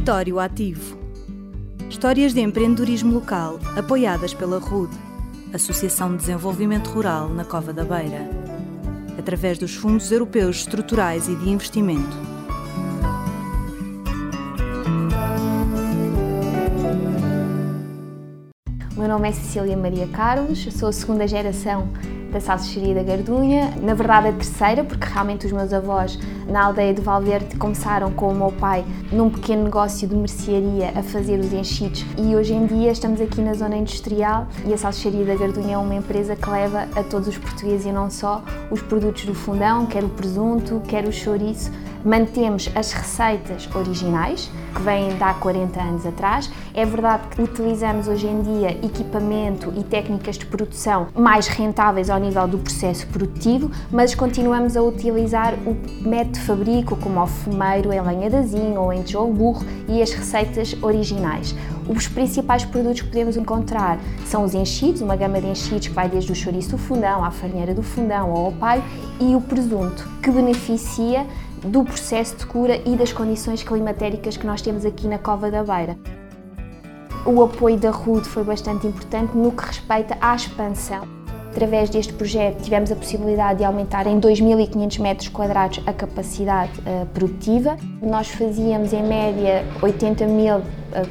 Território Ativo. Histórias de empreendedorismo local apoiadas pela RUD, Associação de Desenvolvimento Rural na Cova da Beira, através dos Fundos Europeus Estruturais e de Investimento. O meu nome é Cecília Maria Carlos, sou a segunda geração da salsicharia da Gardunha, na verdade a terceira, porque realmente os meus avós na aldeia de Valverde começaram com o meu pai num pequeno negócio de mercearia a fazer os enchidos. E hoje em dia estamos aqui na zona industrial e a salsicharia da Gardunha é uma empresa que leva a todos os portugueses e não só os produtos do fundão, quer o presunto, quer o chouriço, mantemos as receitas originais, que vêm de há 40 anos atrás. É verdade que utilizamos hoje em dia equipamento e técnicas de produção mais rentáveis ao nível do processo produtivo, mas continuamos a utilizar o método de fabrico, como o fumeiro em lenha de azinho ou em tijolo burro, e as receitas originais. Os principais produtos que podemos encontrar são os enchidos, uma gama de enchidos que vai desde o chouriço do fundão, à farinheira do fundão ao paio, e o presunto, que beneficia do processo de cura e das condições climatéricas que nós temos aqui na Cova da Beira. O apoio da RUD foi bastante importante no que respeita à expansão Através deste projeto tivemos a possibilidade de aumentar em 2.500 metros quadrados a capacidade uh, produtiva. Nós fazíamos em média 80 mil uh,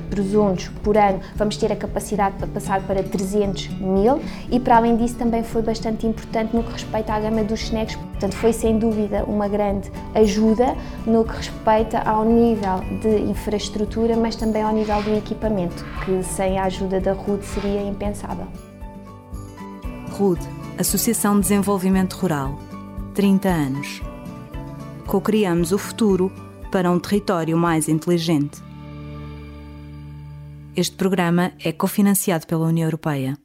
presuntos por ano, vamos ter a capacidade para passar para 300 mil e para além disso também foi bastante importante no que respeita à gama dos snacks, portanto foi sem dúvida uma grande ajuda no que respeita ao nível de infraestrutura, mas também ao nível do equipamento, que sem a ajuda da RUD seria impensável. RUD, Associação de Desenvolvimento Rural. 30 anos. Cocriamos o futuro para um território mais inteligente. Este programa é cofinanciado pela União Europeia.